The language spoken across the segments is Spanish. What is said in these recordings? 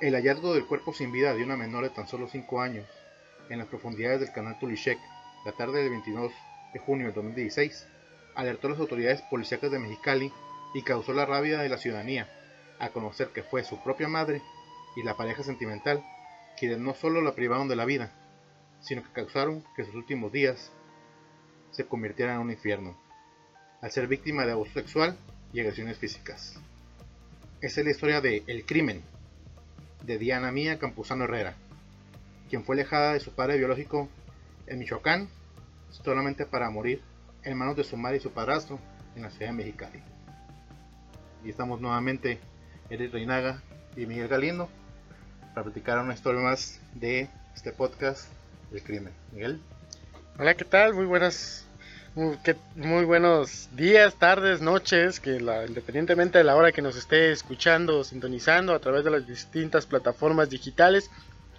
El hallazgo del cuerpo sin vida de una menor de tan solo 5 años en las profundidades del canal Tulishek la tarde del 22 de junio de 2016 alertó a las autoridades policíacas de Mexicali y causó la rabia de la ciudadanía a conocer que fue su propia madre y la pareja sentimental quienes no solo la privaron de la vida, sino que causaron que sus últimos días se convirtieran en un infierno, al ser víctima de abuso sexual y agresiones físicas. Esa es la historia de El Crimen, de Diana Mía Campuzano Herrera, quien fue alejada de su padre biológico en Michoacán solamente para morir en manos de su madre y su padrastro en la ciudad de Mexicali. Y estamos nuevamente Eric Reinaga y Miguel Galindo para platicar una historia más de este podcast del crimen. Miguel. Hola, ¿qué tal? Muy buenas muy, buenos días, tardes, noches, que la, independientemente de la hora que nos esté escuchando, sintonizando a través de las distintas plataformas digitales.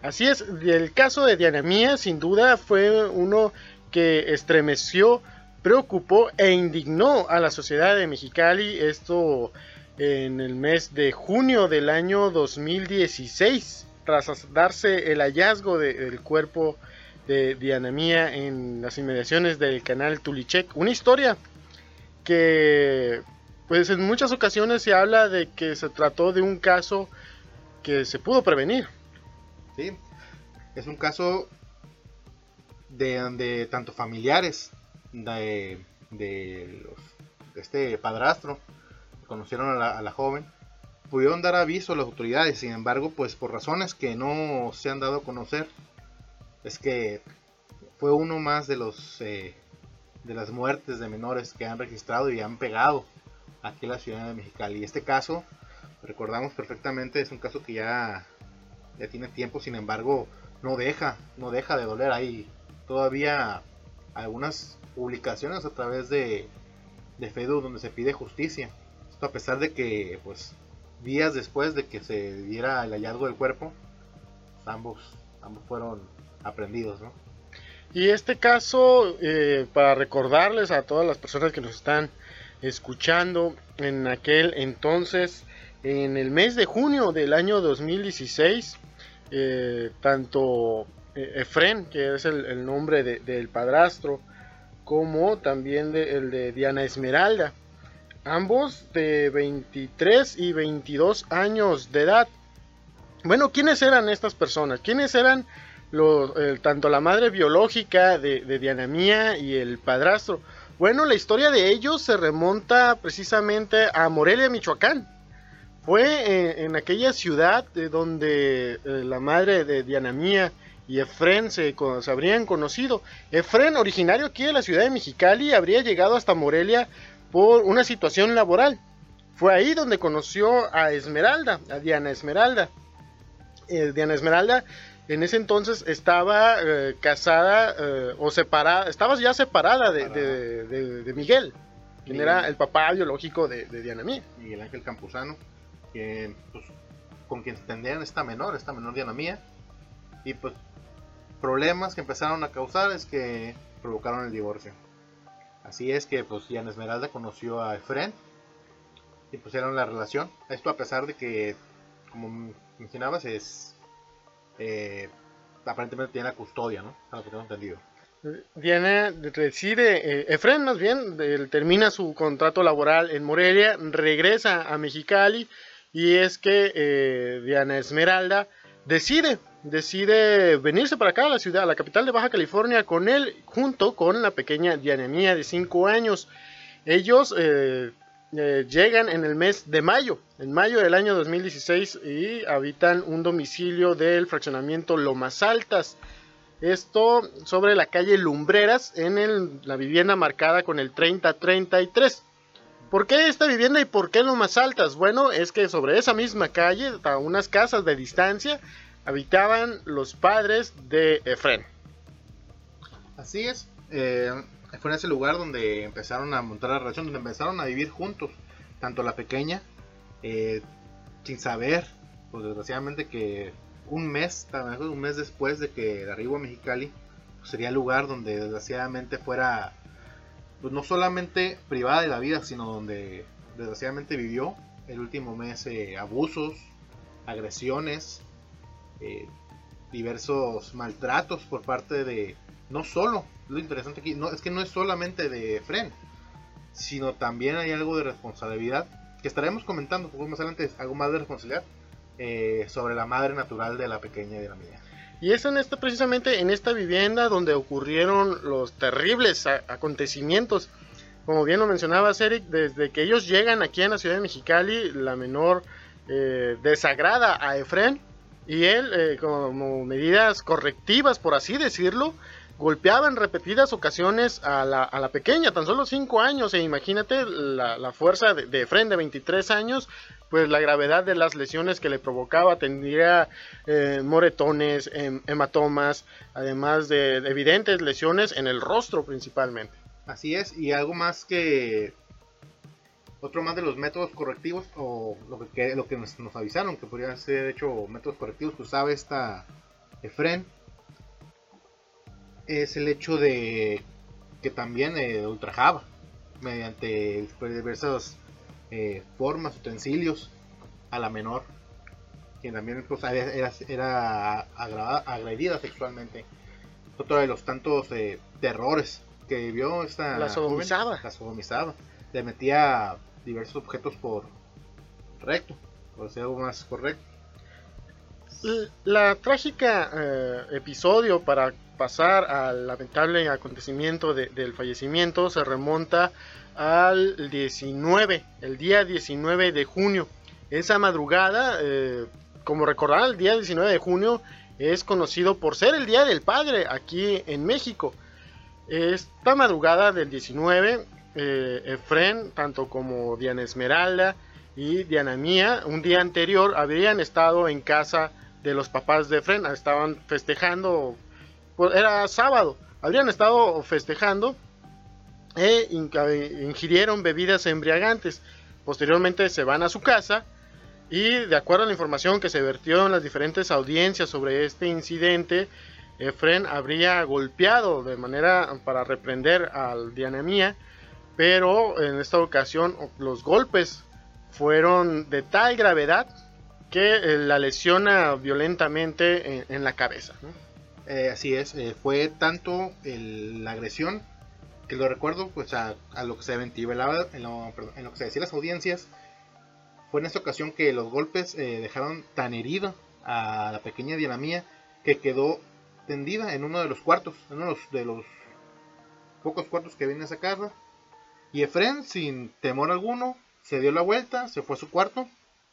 Así es, el caso de Diana Mía sin duda fue uno que estremeció, preocupó e indignó a la sociedad de Mexicali. Esto en el mes de junio del año 2016, tras darse el hallazgo del cuerpo de Diana Mía en las inmediaciones del canal Tulichek. Una historia que pues en muchas ocasiones se habla de que se trató de un caso que se pudo prevenir. Sí, es un caso de, tanto familiares de, de, este padrastro conocieron a la, joven pudieron dar aviso a las autoridades, sin embargo, pues por razones que no se han dado a conocer, es que fue uno más de los eh, de las muertes de menores que han registrado y han pegado aquí en la ciudad de Mexicali. Este caso, recordamos perfectamente, es un caso que ya, ya tiene tiempo, sin embargo, no deja, no deja de doler. Hay todavía algunas publicaciones a través de, de Facebook donde se pide justicia. Esto a pesar de que, pues, días después de que se diera el hallazgo del cuerpo, ambos, ambos fueron aprendidos, ¿no? Y este caso, eh, para recordarles a todas las personas que nos están escuchando, en aquel entonces, en el mes de junio del año 2016, eh, tanto eh, Efren, que es el, nombre del padrastro, como también el de Diana Esmeralda, ambos de 23 y 22 años de edad. Bueno, ¿quiénes eran estas personas? ¿Quiénes eran tanto la madre biológica de, Diana Mía y el padrastro. Bueno, la historia de ellos se remonta precisamente a Morelia, Michoacán. Fue en, aquella ciudad donde eh, la madre de Diana Mía y Efren se, se, habrían conocido. Efren, originario aquí de la ciudad de Mexicali, habría llegado hasta Morelia por una situación laboral. Fue ahí donde conoció a Esmeralda, a Diana Esmeralda. Eh, Diana Esmeralda en ese entonces estaba eh, casada eh, o separada, estaba ya separada de, Miguel, quien era el papá biológico de, Diana Mía. Miguel Ángel Campuzano, que, pues, con quien se tendrían esta menor, esta menor Diana Mía. Y pues problemas que empezaron a causar es que provocaron el divorcio. Así es que pues Diana Esmeralda conoció a Efren y pusieron la relación. Esto a pesar de que, como mencionabas, es eh, aparentemente tiene la custodia, ¿no? A lo que tengo entendido. Diana decide, eh, Efren más bien, termina su contrato laboral en Morelia, regresa a Mexicali y es que eh, Diana Esmeralda decide, decide venirse para acá a la ciudad, a la capital de Baja California con él, junto con la pequeña Diana Mía de 5 años. Ellos eh, eh, llegan en el mes de mayo, en mayo del año 2016 y habitan un domicilio del fraccionamiento Lomas Altas. Esto sobre la calle Lumbreras en la vivienda marcada con el 3033. ¿Por qué esta vivienda y por qué Lomas Altas? Bueno, es que sobre esa misma calle, a unas casas de distancia, habitaban los padres de Efren. Así es. Eh, fue en ese lugar donde empezaron a montar la relación, donde empezaron a vivir juntos, tanto la pequeña, eh, sin saber, pues desgraciadamente que un mes, un mes después de que arribó a Mexicali, pues, sería el lugar donde desgraciadamente fuera, pues no solamente privada de la vida, sino donde desgraciadamente vivió el último mes eh, abusos, agresiones eh, diversos maltratos por parte de, no solo, lo interesante aquí, no, es que no es solamente de Fren, sino también hay algo de responsabilidad, que estaremos comentando un poco más adelante, algo más de responsabilidad eh, sobre la madre natural de la pequeña de la mía. Y es en esta, precisamente en esta vivienda donde ocurrieron los terribles acontecimientos. Como bien lo mencionaba Eric, desde que ellos llegan aquí en la ciudad de Mexicali, la menor eh, desagrada a Efren y él, eh, como medidas correctivas, por así decirlo, golpeaba en repetidas ocasiones a la, a la pequeña, tan solo 5 años, e imagínate la, fuerza de, de Efren de 23 años, pues la gravedad de las lesiones que le provocaba, tendría eh, moretones, em, hematomas, además de, evidentes lesiones en el rostro principalmente. Así es, y algo más que otro más de los métodos correctivos o lo que, lo que nos, avisaron que podría ser hecho métodos correctivos que usaba esta Efren es el hecho de que también eh, ultrajaba mediante diversas eh, formas, utensilios a la menor, quien también pues, era, era agredida sexualmente. Otro de los tantos eh, terrores que vivió esta la sodomizaba. la sodomizaba. Le metía diversos objetos por recto, por ser algo más correcto. La trágica eh, episodio para pasar al lamentable acontecimiento del fallecimiento se remonta al 19, el día 19 de junio. Esa madrugada, eh, como recordar, el día 19 de junio es conocido por ser el Día del Padre aquí en México. Esta madrugada del 19, eh, Efren, tanto como Diana Esmeralda y Diana Mía, un día anterior habrían estado en casa de los papás de Efren, estaban festejando, era sábado, habrían estado festejando e ingirieron bebidas embriagantes. Posteriormente se van a su casa y de acuerdo a la información que se vertió en las diferentes audiencias sobre este incidente, Efren habría golpeado de manera para reprender al Diana pero en esta ocasión los golpes fueron de tal gravedad que eh, la lesiona violentamente en, la cabeza. Eh, así es, eh, fue tanto la agresión que lo recuerdo pues a, lo que se ventilaba en lo, que se decía las audiencias fue en esta ocasión que los golpes eh, dejaron tan herida a la pequeña Diana Mía que quedó tendida en uno de los cuartos, en uno de los, pocos cuartos que viene a sacarla. Y Efren, sin temor alguno, se dio la vuelta, se fue a su cuarto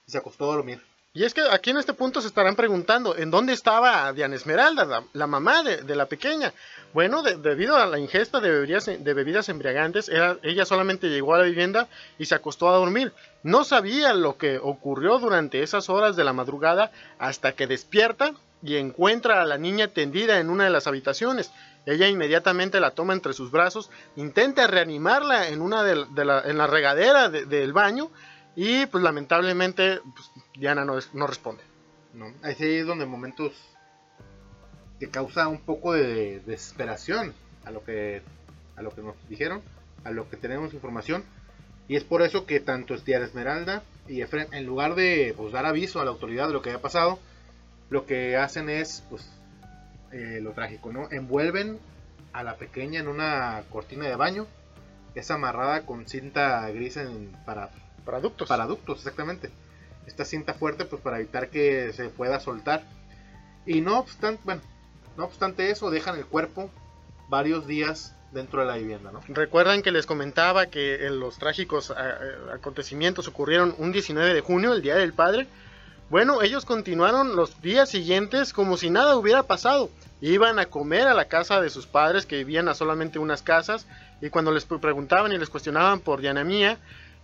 y se acostó a dormir. Y es que aquí en este punto se estarán preguntando, ¿en dónde estaba Diana Esmeralda, la, mamá de, la pequeña? Bueno, debido a la ingesta de bebidas, de bebidas embriagantes, ella solamente llegó a la vivienda y se acostó a dormir. No sabía lo que ocurrió durante esas horas de la madrugada hasta que despierta y encuentra a la niña tendida en una de las habitaciones. Ella inmediatamente la toma entre sus brazos, intenta reanimarla en, una de, la, en la regadera del baño y pues lamentablemente pues, Diana no, no responde. No, ahí es donde momentos que causa un poco de desesperación a lo que a lo que nos dijeron, a lo que tenemos información. Y es por eso que tanto Diana Esmeralda y Efren, en lugar de pues, dar aviso a la autoridad de lo que había pasado, lo que hacen es pues eh, lo trágico, ¿no? Envuelven a la pequeña en una cortina de baño, es amarrada con cinta gris en, para para ductos. Para ductos, exactamente. Esta cinta fuerte, pues para evitar que se pueda soltar. Y no obstante, bueno, no obstante eso, dejan el cuerpo varios días dentro de la vivienda, ¿no? Recuerdan que les comentaba que los trágicos acontecimientos ocurrieron un 19 de junio, el Día del Padre. Bueno, ellos continuaron los días siguientes como si nada hubiera pasado. Iban a comer a la casa de sus padres que vivían a solamente unas casas y cuando les preguntaban y les cuestionaban por Diana Mía,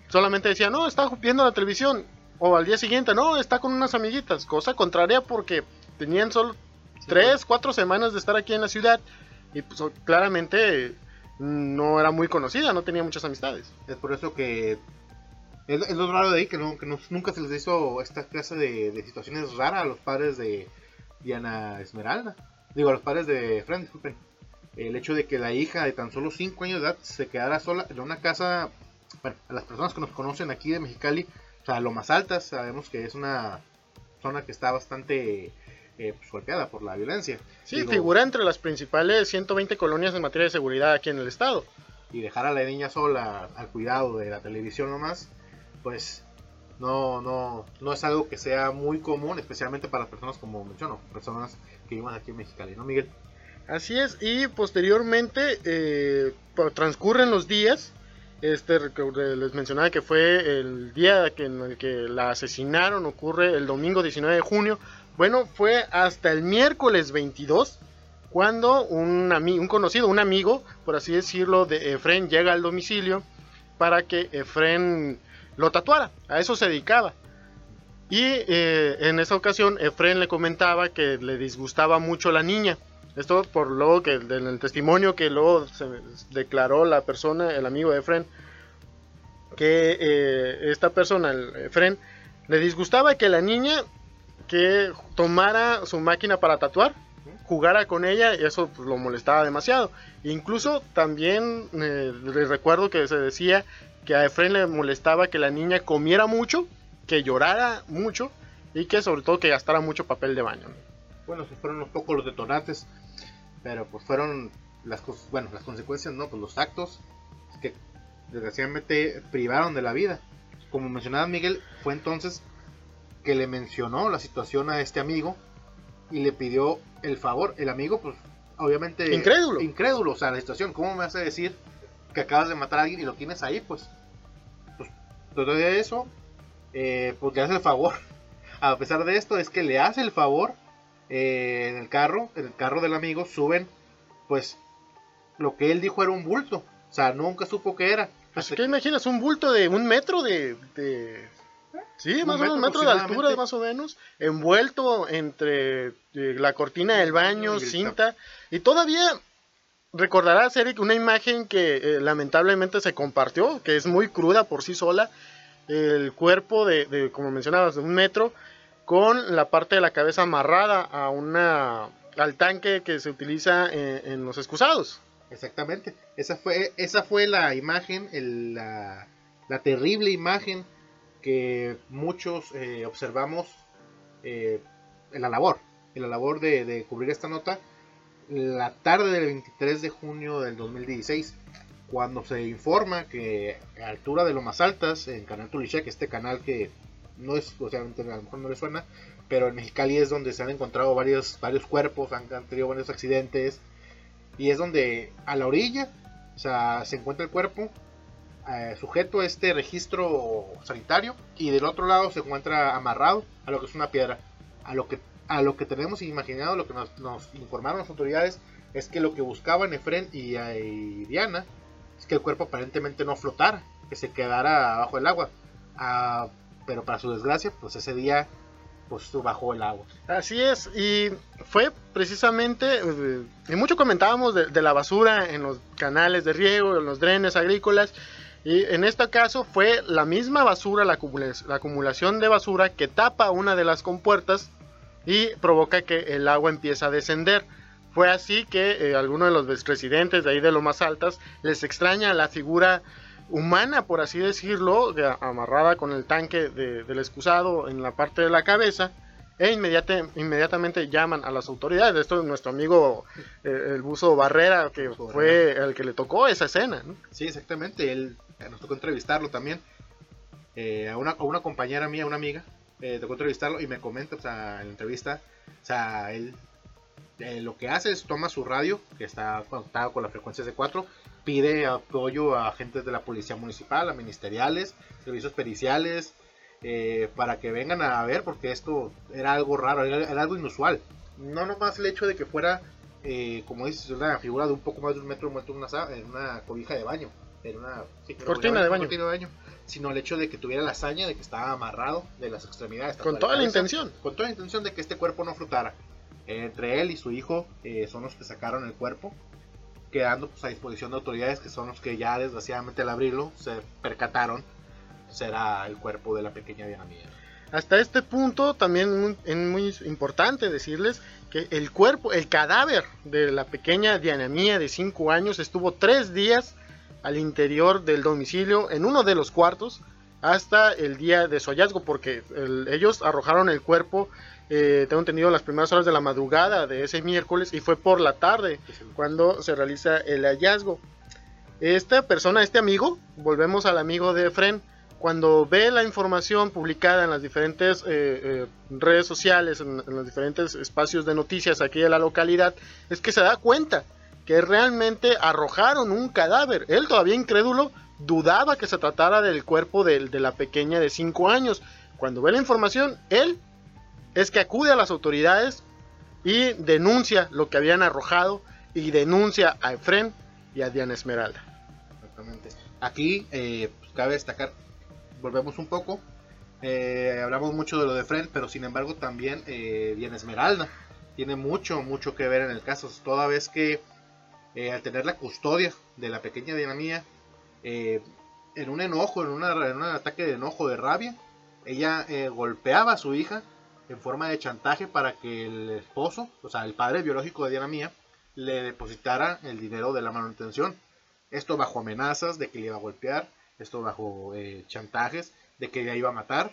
solamente decía, no, está viendo la televisión. O al día siguiente, no, está con unas amiguitas. Cosa contraria porque tenían solo tres, cuatro semanas de estar aquí en la ciudad. Y pues claramente no era muy conocida, no tenía muchas amistades. Es por eso que es, lo raro de ahí que, no, que nunca se les hizo esta clase de, situaciones raras a los padres de Diana Esmeralda. Digo, a los padres de Fran, disculpen. El hecho de que la hija de tan solo 5 años de edad se quedara sola en una casa bueno, a las personas que nos conocen aquí de Mexicali, o sea, lo más altas, sabemos que es una zona que está bastante eh, pues, golpeada por la violencia. Sí, figura entre las principales 120 colonias en materia de seguridad aquí en el estado. Y dejar a la niña sola al cuidado de la televisión nomás, pues no, no, no es algo que sea muy común, especialmente para personas como menciono, personas que viven aquí en Mexicali, ¿no, Miguel? Así es, y posteriormente eh, transcurren los días. Este, les mencionaba que fue el día en el que la asesinaron, ocurre el domingo 19 de junio. Bueno, fue hasta el miércoles 22 cuando un, un conocido, un amigo, por así decirlo, de Efren llega al domicilio para que Efren lo tatuara. A eso se dedicaba. Y eh, en esa ocasión Efren le comentaba que le disgustaba mucho la niña. Esto por luego que en el testimonio que luego se declaró la persona, el amigo de Efren, que eh, esta persona, el Efren, le disgustaba que la niña que tomara su máquina para tatuar, jugara con ella y eso pues, lo molestaba demasiado. Incluso también eh, le recuerdo que se decía que a Efren le molestaba que la niña comiera mucho, que llorara mucho y que sobre todo que gastara mucho papel de baño. Bueno, si fueron un poco los detonantes pero pues fueron las cosas, bueno, las consecuencias, ¿no? Pues los actos que desgraciadamente privaron de la vida. Como mencionaba Miguel, fue entonces que le mencionó la situación a este amigo y le pidió el favor. El amigo, pues, obviamente... Incrédulo. Incrédulo, o sea, la situación. ¿Cómo me hace decir que acabas de matar a alguien y lo tienes ahí? Pues, pues, todo eso, eh, pues le hace el favor. A pesar de esto, es que le hace el favor eh, en el carro, en el carro del amigo, suben, pues, lo que él dijo era un bulto. O sea, nunca supo qué era. Así que imaginas un bulto de un metro de... Sí, más o menos un metro de altura, más o menos, envuelto entre eh, la cortina del baño, cinta, y todavía recordarás, Eric, una imagen que eh, lamentablemente se compartió, que es muy cruda por sí sola, el cuerpo de, de, como mencionabas, de un metro, con la parte de la cabeza amarrada a una al tanque que se utiliza en, los excusados. Exactamente. Esa fue, esa fue la imagen, la, terrible imagen que muchos eh, observamos eh, en la labor, labor de, cubrir esta nota, la tarde del 23 de junio del 2016, cuando se informa que a altura de lo más altas, en Canal Tulichek, este canal que no es, o a lo mejor no le suena, pero en Mexicali es donde se han encontrado varios, varios cuerpos, han, tenido varios accidentes, y es donde a la orilla, o sea, se encuentra el cuerpo eh, sujeto a este registro sanitario, y del otro lado se encuentra amarrado a lo que es una piedra. A lo que, a lo que tenemos imaginado, lo que nos, informaron las autoridades, es que lo que buscaban Efren y, y Diana es que el cuerpo aparentemente no flotara, que se quedara bajo el agua. A, pero para su desgracia, pues ese día pues bajó el agua. Así es, y fue precisamente, eh, y mucho comentábamos de, la basura en los canales de riego, en los drenes agrícolas, y en este caso fue la misma basura, la, acumulación de basura que tapa una de las compuertas y provoca que el agua empiece a descender. Fue así que eh, algunos de los residentes de ahí de lo más altas les extraña la figura humana, por así decirlo, amarrada con el tanque del excusado en la parte de la cabeza, e inmediatamente llaman a las autoridades. Esto es nuestro amigo eh, el buzo Barrera, que fue el que le tocó esa escena. ¿no? Sí, exactamente, él eh, nos tocó entrevistarlo también. Eh, a, una, una, compañera mía, una amiga, tocó entrevistarlo y me comenta, o sea, en la entrevista, o sea, él lo que hace es toma su radio, que está conectado con las frecuencias de 4, pide apoyo a agentes de la policía municipal, a ministeriales, servicios periciales, eh, para que vengan a ver, porque esto era algo raro, era, algo inusual. No nomás el hecho de que fuera, eh, como dices, una figura de un poco más de un metro muerto en una, en una cobija de baño, en una cortina, de baño. cortina de baño, sino el hecho de que tuviera la hazaña de que estaba amarrado de las extremidades. Con toda la, intención. Con toda la intención de que este cuerpo no flotara. entre él y su hijo eh, son los que sacaron el cuerpo quedando pues, a disposición de autoridades que son los que ya desgraciadamente al abrirlo se percataron será el cuerpo de la pequeña Diana Mía. Hasta este punto también es muy importante decirles que el cuerpo, el cadáver de la pequeña Diana Mía de 5 años estuvo 3 días al interior del domicilio en uno de los cuartos hasta el día de su hallazgo, porque ellos arrojaron el cuerpo, eh, tengo entendido, las primeras horas de la madrugada de ese miércoles y fue por la tarde cuando se realiza el hallazgo. Esta persona, este amigo, volvemos al amigo de Fren, cuando ve la información publicada en las diferentes eh, eh, redes sociales, en, los diferentes espacios de noticias aquí de la localidad, es que se da cuenta que realmente arrojaron un cadáver. Él todavía incrédulo dudaba que se tratara del cuerpo de, de la pequeña de 5 años. Cuando ve la información, él es que acude a las autoridades y denuncia lo que habían arrojado y denuncia a Efren y a Diana Esmeralda. Exactamente. Aquí eh, pues, cabe destacar, volvemos un poco, eh, hablamos mucho de lo de Efren, pero sin embargo también eh, Diana Esmeralda tiene mucho, mucho que ver en el caso, toda vez que al tener la custodia de la pequeña Diana Mía, eh, en un enojo, en, un ataque de enojo, de rabia, ella eh, golpeaba a su hija en forma de chantaje para que el esposo, o sea, el padre biológico de Diana Mía, le depositara el dinero de la manutención. Esto bajo amenazas de que le iba a golpear, esto bajo eh, chantajes de que ella iba a matar.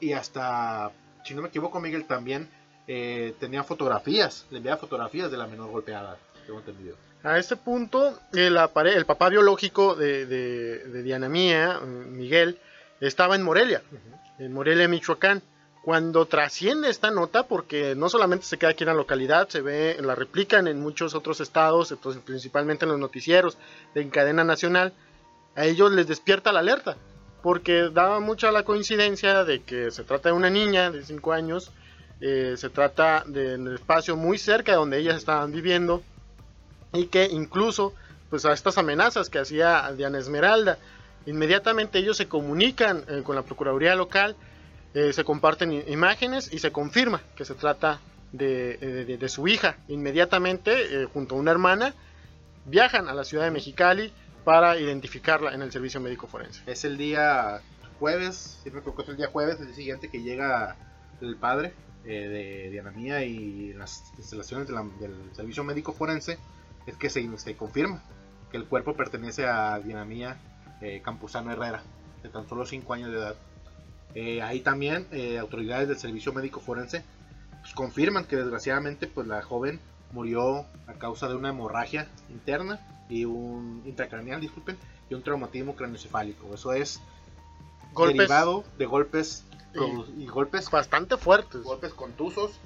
Y hasta, si no me equivoco, Miguel también tenía fotografías, le enviaba fotografías de la menor golpeada, tengo entendido. A este punto, el, el papá biológico de, Diana Mía, Miguel, estaba en Morelia, en Morelia, Michoacán. Cuando trasciende esta nota, porque no solamente se queda aquí en la localidad, se ve, la replican en muchos otros estados, entonces, principalmente en los noticieros de cadena nacional, a ellos les despierta la alerta, porque daba mucha la coincidencia de que se trata de una niña de 5 años, eh, se trata de espacio muy cerca de donde ellas estaban viviendo, y que incluso pues a estas amenazas que hacía Diana Esmeralda, inmediatamente ellos se comunican eh, con la Procuraduría local, eh, se comparten imágenes y se confirma que se trata de, eh, su hija. Inmediatamente, junto a una hermana, viajan a la ciudad de Mexicali para identificarla en el servicio médico forense. Es el día jueves, si me equivoco, es el día jueves, el día siguiente que llega el padre de Diana Mía y las instalaciones del servicio médico forense es que se, confirma que el cuerpo pertenece a Dinamía eh, Campuzano Herrera, de tan solo 5 años de edad. Eh, ahí también eh, autoridades del servicio médico forense pues, confirman que desgraciadamente pues, la joven murió a causa de una hemorragia interna y un intracraneal, disculpen, y un traumatismo craneoencefálico. Eso es derivado de golpes y, golpes bastante fuertes, golpes contusos.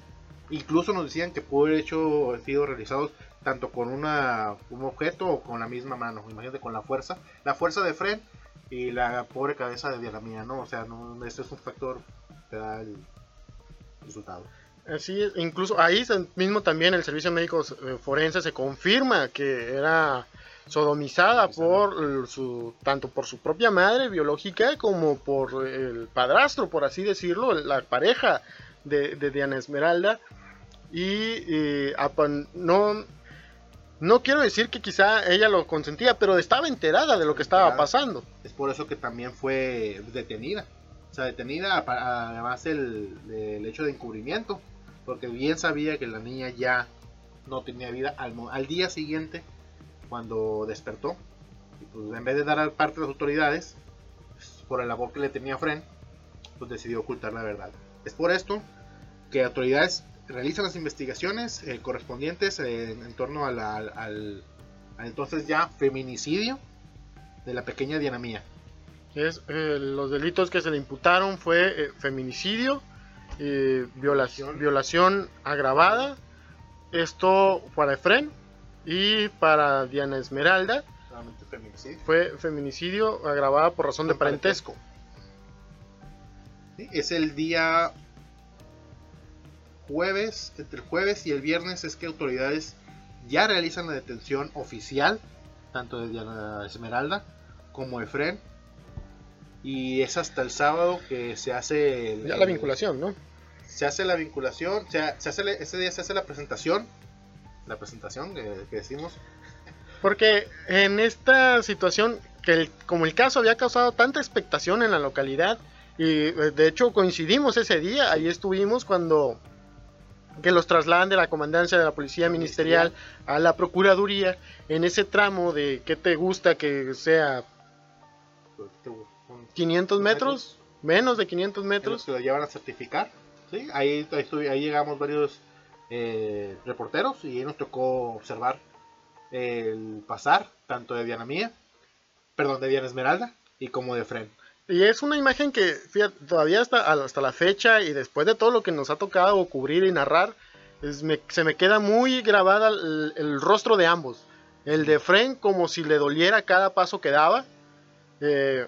Incluso nos decían que pudo haber hecho sido realizados tanto con una, un objeto o con la misma mano. Imagínate con la fuerza, la fuerza de Fred y la pobre cabeza de la mía, ¿no? O sea, no, este es un factor que da el resultado. Así es, incluso ahí mismo también el servicio médico eh, forense se confirma que era sodomizada por su tanto por su propia madre biológica como por el padrastro, por así decirlo, la pareja de, de Diana Esmeralda. Y eh, no, no quiero decir que quizá ella lo consentía, pero estaba enterada de lo que estaba pasando. Es por eso que también fue detenida. O sea, detenida además el, hecho de encubrimiento. Porque bien sabía que la niña ya no tenía vida al, día siguiente, cuando despertó. Y pues en vez de dar al parte de las autoridades, pues, por el labor que le tenía Fren, pues decidió ocultar la verdad. Es por esto que autoridades realiza las investigaciones eh, correspondientes en torno al, entonces ya feminicidio de la pequeña Diana Mía. Es, eh, los delitos que se le imputaron fue eh, feminicidio, violación, violación agravada, esto para Efren y para Diana Esmeralda. Fue feminicidio agravada por razón de parentesco. es el día jueves, entre el jueves y el viernes es que autoridades ya realizan la detención oficial, tanto de Diana Esmeralda como de Fren. Y es hasta el sábado que se hace... ya la vinculación, ¿no? Se hace la vinculación, se hace, ese día se hace la presentación, la presentación que, decimos. Porque en esta situación, que como el caso había causado tanta expectación en la localidad, y eh, de hecho coincidimos ese día, ahí estuvimos cuando que los trasladan de la comandancia de la policía ministerial a la procuraduría en ese tramo de qué te gusta que sea 500 metros, menos de 500 en los metros. que lo llevan a certificar. ¿sí? Ahí, ahí, ahí llegamos varios eh, reporteros y ahí nos tocó observar el pasar tanto de Diana Mía, perdón, de Diana Esmeralda y como de Fren. Y es una imagen que fíjate, todavía hasta, hasta la fecha y después de todo lo que nos ha tocado cubrir y narrar, es- me- se me queda muy grabada el, el rostro de ambos. El de Fren como si le doliera cada paso que daba. eh,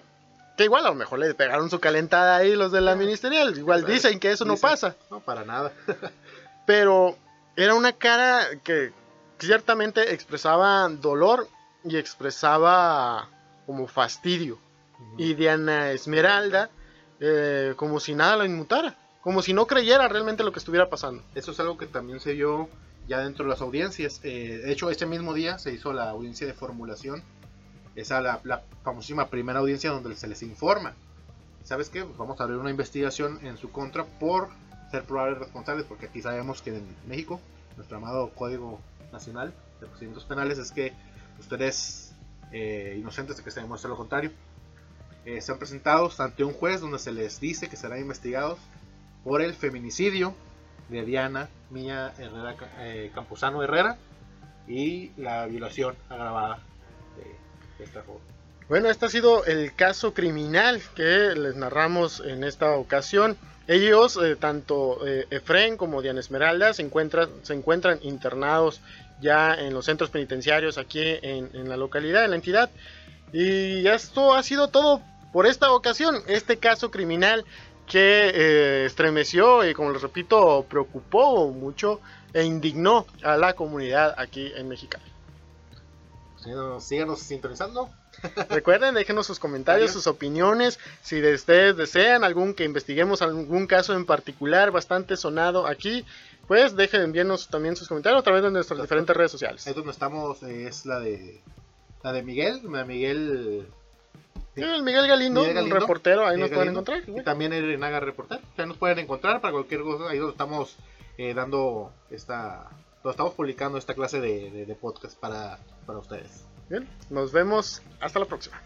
que igual a lo mejor le pegaron su calentada ahí los de la ministerial. Igual dicen que eso no dicen. pasa. No, para nada. Pero era una cara que ciertamente expresaba dolor y expresaba como fastidio. Y Diana Esmeralda, eh, como si nada la inmutara, como si no creyera realmente lo que estuviera pasando. Eso es algo que también se vio ya dentro de las audiencias. Eh, de hecho, ese mismo día se hizo la audiencia de formulación. Esa la, la famosísima primera audiencia donde se les informa. ¿Sabes qué? Vamos a abrir una investigación en su contra por ser probables responsables, porque aquí sabemos que en México, nuestro amado Código Nacional de Procedimientos Penales es que ustedes eh, inocentes de que se demuestre lo contrario. Eh, sean presentados ante un juez donde se les dice que serán investigados por el feminicidio de Diana Mía Herrera, eh, Campuzano Herrera y la violación agravada de, esta joven. Bueno, este ha sido el caso criminal que les narramos en esta ocasión. Ellos, eh, tanto eh, Efren como Diana Esmeralda, se encuentran, se encuentran internados ya en los centros penitenciarios aquí en, en la localidad, en la entidad. Y esto ha sido todo por esta ocasión. Este caso criminal que eh, estremeció y, como les repito, preocupó mucho e indignó a la comunidad aquí en Mexicali. Síganos, sintonizando. Recuerden, déjenos sus comentarios, sus opiniones. Si de ustedes desean algún que investiguemos algún caso en particular bastante sonado aquí, pues dejen enviarnos también sus comentarios a través de nuestras diferentes redes sociales. Ahí donde estamos eh, es la de la de Miguel, la de Miguel Sí, el Miguel Galindo, Miguel Galindo. un reportero, ahí Miguel nos pueden encontrar. y también el Naga Reporter. Sea, nos pueden encontrar para cualquier cosa. Ahí donde estamos eh, dando esta. donde estamos publicando esta clase de, de- de podcast para, para ustedes. Bien, nos vemos hasta la próxima.